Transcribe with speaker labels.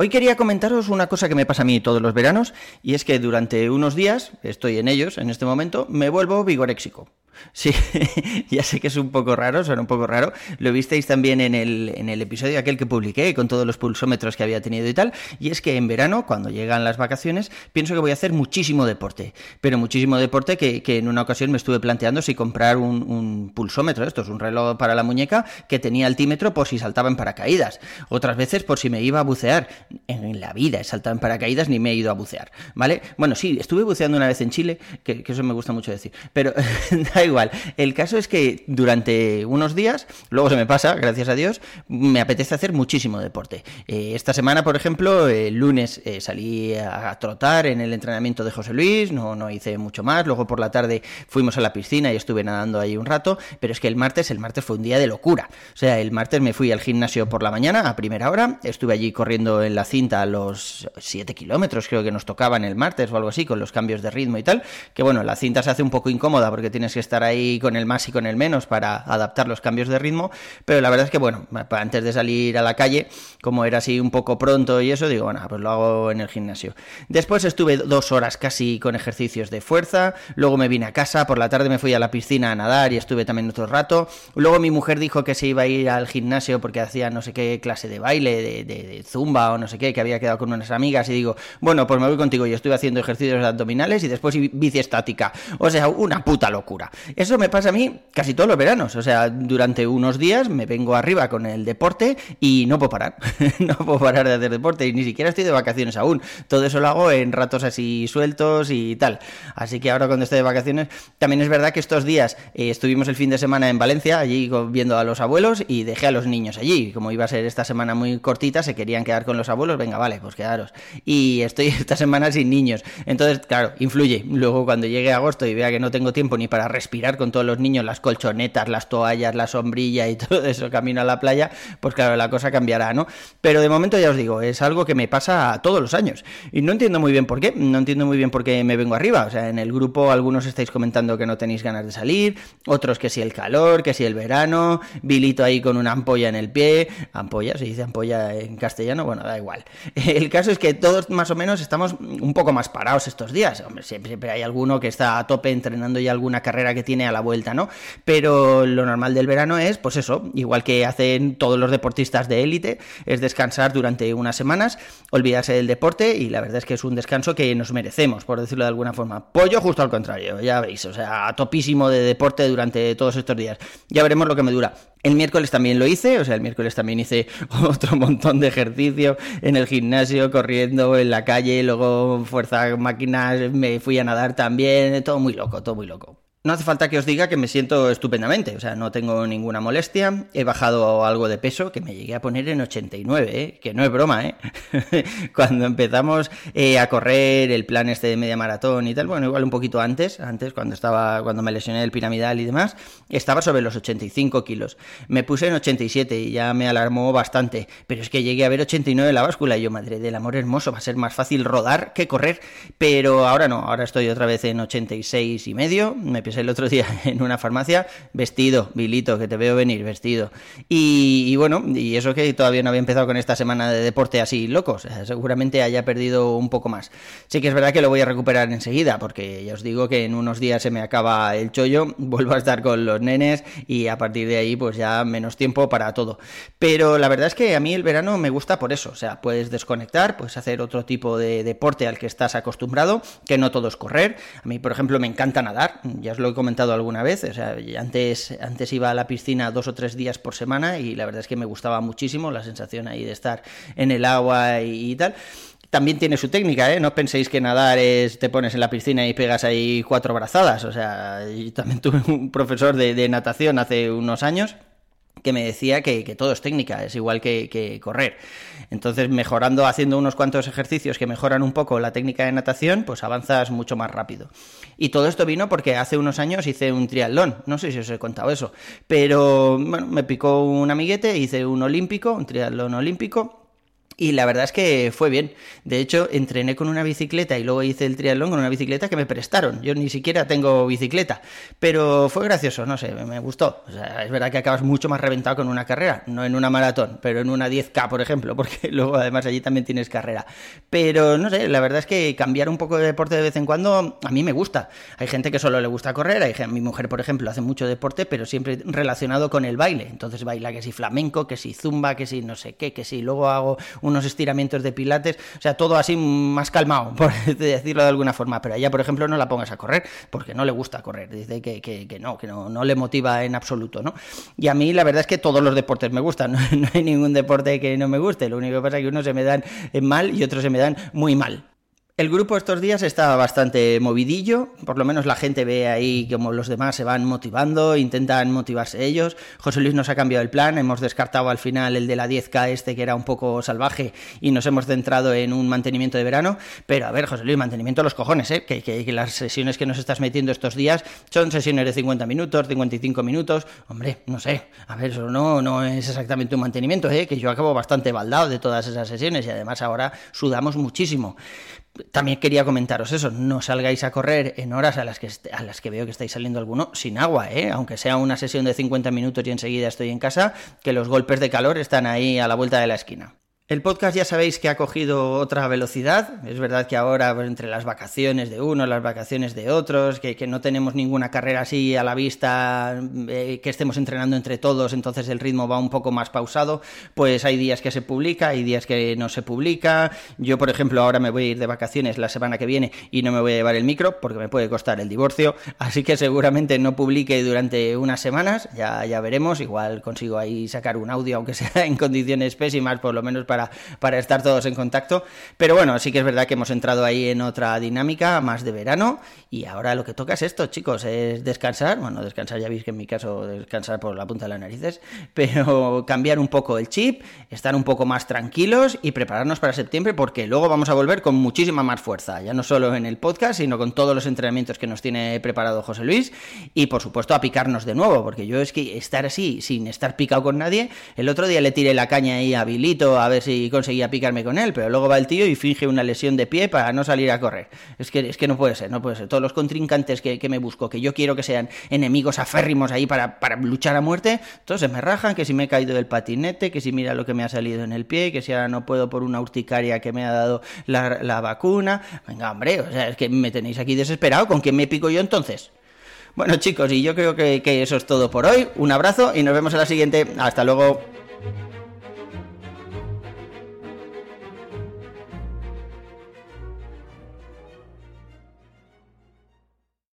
Speaker 1: Hoy quería comentaros una cosa que me pasa a mí todos los veranos, y es que durante unos días, estoy en ellos en este momento, me vuelvo vigoréxico. Sí, ya sé que es un poco raro, suena un poco raro. Lo visteis también en el, en el episodio aquel que publiqué con todos los pulsómetros que había tenido y tal. Y es que en verano, cuando llegan las vacaciones, pienso que voy a hacer muchísimo deporte. Pero muchísimo deporte que, que en una ocasión me estuve planteando si comprar un, un, pulsómetro, esto es un reloj para la muñeca, que tenía altímetro por si saltaba en paracaídas. Otras veces por si me iba a bucear. En la vida he saltado en paracaídas ni me he ido a bucear. ¿Vale? Bueno, sí, estuve buceando una vez en Chile, que, eso me gusta mucho decir. Pero da. El caso es que durante unos días, luego se me pasa, gracias a Dios, me apetece hacer muchísimo deporte. Eh, esta semana, por ejemplo, el lunes eh, salí a, trotar en el entrenamiento de José Luis, no, no hice mucho más. Luego por la tarde fuimos a la piscina y estuve nadando ahí un rato. Pero es que el martes, el martes fue un día de locura. O sea, el martes me fui al gimnasio por la mañana a primera hora. Estuve allí corriendo en la cinta los 7 kilómetros, creo que nos tocaban el martes o algo así, con los cambios de ritmo y tal. Que bueno, la cinta se hace un poco incómoda porque tienes que estar ahí con el más y con el menos para adaptar los cambios de ritmo, pero la verdad es que, bueno, antes de salir a la calle, como era así un poco pronto y eso, digo, bueno, pues lo hago en el gimnasio. Después estuve dos horas casi con ejercicios de fuerza, luego me vine a casa, por la tarde me fui a la piscina a nadar y estuve también otro rato, luego mi mujer dijo que se iba a ir al gimnasio porque hacía no sé qué clase de baile, de, de zumba o no sé qué, que había quedado con unas amigas y digo, bueno, pues me voy contigo, yo estuve haciendo ejercicios abdominales y después bici estática, o sea, una puta locura. Eso me pasa a mí casi todos los veranos. O sea, durante unos días me vengo arriba con el deporte y no puedo parar. no puedo parar de hacer deporte y ni siquiera estoy de vacaciones aún. Todo eso lo hago en ratos así sueltos y tal. Así que ahora cuando estoy de vacaciones, también es verdad que estos días eh, estuvimos el fin de semana en Valencia, allí viendo a los abuelos y dejé a los niños allí. Como iba a ser esta semana muy cortita, se querían quedar con los abuelos. Venga, vale, pues quedaros. Y estoy esta semana sin niños. Entonces, claro, influye. Luego cuando llegue agosto y vea que no tengo tiempo ni para respirar con todos los niños, las colchonetas, las toallas, la sombrilla y todo eso camino a la playa, pues claro, la cosa cambiará, ¿no? Pero de momento ya os digo, es algo que me pasa todos los años. Y no entiendo muy bien por qué, no entiendo muy bien por qué me vengo arriba. O sea, en el grupo algunos estáis comentando que no tenéis ganas de salir, otros que si el calor, que si el verano, Vilito ahí con una ampolla en el pie, ampolla, se dice ampolla en castellano, bueno, da igual. El caso es que todos más o menos estamos un poco más parados estos días. Hombre, siempre, siempre hay alguno que está a tope entrenando ya alguna carrera que tiene a la vuelta, ¿no? Pero lo normal del verano es, pues eso, igual que hacen todos los deportistas de élite, es descansar durante unas semanas, olvidarse del deporte y la verdad es que es un descanso que nos merecemos, por decirlo de alguna forma. Pollo justo al contrario, ya veis, o sea, topísimo de deporte durante todos estos días. Ya veremos lo que me dura. El miércoles también lo hice, o sea, el miércoles también hice otro montón de ejercicio en el gimnasio, corriendo en la calle, luego fuerza máquinas, me fui a nadar también, todo muy loco, todo muy loco. No hace falta que os diga que me siento estupendamente, o sea, no tengo ninguna molestia, he bajado algo de peso, que me llegué a poner en 89, ¿eh? que no es broma, ¿eh? cuando empezamos eh, a correr el plan este de media maratón y tal, bueno, igual un poquito antes, antes cuando estaba, cuando me lesioné el piramidal y demás, estaba sobre los 85 kilos, me puse en 87 y ya me alarmó bastante, pero es que llegué a ver 89 en la báscula y yo, madre del amor hermoso, va a ser más fácil rodar que correr, pero ahora no, ahora estoy otra vez en 86 y medio, me el otro día en una farmacia, vestido, Vilito, que te veo venir, vestido. Y, bueno, y eso que todavía no había empezado con esta semana de deporte así locos, seguramente haya perdido un poco más. Sí que es verdad que lo voy a recuperar enseguida, porque ya os digo que en unos días se me acaba el chollo, vuelvo a estar con los nenes y a partir de ahí pues ya menos tiempo para todo. Pero la verdad es que a mí el verano me gusta por eso, o sea, puedes desconectar, puedes hacer otro tipo de deporte al que estás acostumbrado, que no todo es correr. A mí, por ejemplo, me encanta nadar, ya os lo he comentado alguna vez, o sea, antes, antes iba a la piscina dos o tres días por semana y la verdad es que me gustaba muchísimo la sensación ahí de estar en el agua y, tal también tiene su técnica, ¿eh? No penséis que nadar es te pones en la piscina y pegas ahí cuatro brazadas. O sea, yo también tuve un profesor de, de natación hace unos años que me decía que, todo es técnica, es igual que, correr. Entonces, mejorando, haciendo unos cuantos ejercicios que mejoran un poco la técnica de natación, pues avanzas mucho más rápido. Y todo esto vino porque hace unos años hice un triatlón, no sé si os he contado eso, pero bueno, me picó un amiguete, hice un olímpico, un triatlón olímpico, y la verdad es que fue bien. De hecho, entrené con una bicicleta y luego hice el triatlón con una bicicleta que me prestaron. Yo ni siquiera tengo bicicleta, pero fue gracioso, no sé, me gustó. O sea, es verdad que acabas mucho más reventado con una carrera, no en una maratón, pero en una 10K, por ejemplo, porque luego además allí también tienes carrera. Pero no sé, la verdad es que cambiar un poco de deporte de vez en cuando a mí me gusta. Hay gente que solo le gusta correr, hay mi mujer, por ejemplo, hace mucho deporte, pero siempre relacionado con el baile. Entonces baila que si flamenco, que si zumba, que si no sé qué, que si luego hago unos estiramientos de pilates, o sea, todo así más calmado, por decirlo de alguna forma. Pero ella, por ejemplo, no la pongas a correr, porque no le gusta correr, dice que, que, no, que no, no le motiva en absoluto, ¿no? Y a mí la verdad es que todos los deportes me gustan, no, hay ningún deporte que no me guste, lo único que pasa es que unos se me dan mal y otros se me dan muy mal. El grupo estos días está bastante movidillo, por lo menos la gente ve ahí como los demás se van motivando, intentan motivarse ellos. José Luis nos ha cambiado el plan, hemos descartado al final el de la 10K este que era un poco salvaje y nos hemos centrado en un mantenimiento de verano. Pero a ver, José Luis, mantenimiento a los cojones, ¿eh? que, que, las sesiones que nos estás metiendo estos días son sesiones de 50 minutos, 55 minutos. Hombre, no sé, a ver, eso no, no es exactamente un mantenimiento, ¿eh? que yo acabo bastante baldado de todas esas sesiones y además ahora sudamos muchísimo. También quería comentaros eso, no salgáis a correr en horas a las que, a las que veo que estáis saliendo alguno sin agua, ¿eh? aunque sea una sesión de 50 minutos y enseguida estoy en casa, que los golpes de calor están ahí a la vuelta de la esquina. El podcast ya sabéis que ha cogido otra velocidad. Es verdad que ahora, entre las vacaciones de uno, las vacaciones de otros, que, no tenemos ninguna carrera así a la vista, eh, que estemos entrenando entre todos, entonces el ritmo va un poco más pausado, pues hay días que se publica, hay días que no se publica. Yo, por ejemplo, ahora me voy a ir de vacaciones la semana que viene y no me voy a llevar el micro porque me puede costar el divorcio, así que seguramente no publique durante unas semanas, ya, ya veremos, igual consigo ahí sacar un audio, aunque sea en condiciones pésimas, por lo menos para para, estar todos en contacto. Pero bueno, sí que es verdad que hemos entrado ahí en otra dinámica más de verano y ahora lo que toca es esto, chicos, es descansar. Bueno, descansar ya veis que en mi caso descansar por la punta de las narices, pero cambiar un poco el chip, estar un poco más tranquilos y prepararnos para septiembre porque luego vamos a volver con muchísima más fuerza, ya no solo en el podcast, sino con todos los entrenamientos que nos tiene preparado José Luis y por supuesto a picarnos de nuevo, porque yo es que estar así sin estar picado con nadie, el otro día le tiré la caña ahí a Bilito a ver si y conseguía picarme con él, pero luego va el tío y finge una lesión de pie para no salir a correr. Es que, es que no puede ser, no puede ser. Todos los contrincantes que, me busco, que yo quiero que sean enemigos aférrimos ahí para, luchar a muerte, todos se me rajan, que si me he caído del patinete, que si mira lo que me ha salido en el pie, que si ahora no puedo por una urticaria que me ha dado la, vacuna. Venga, hombre, o sea, es que me tenéis aquí desesperado. ¿Con quién me pico yo entonces? Bueno chicos, y yo creo que, que eso es todo por hoy. Un abrazo y nos vemos en la siguiente. Hasta luego.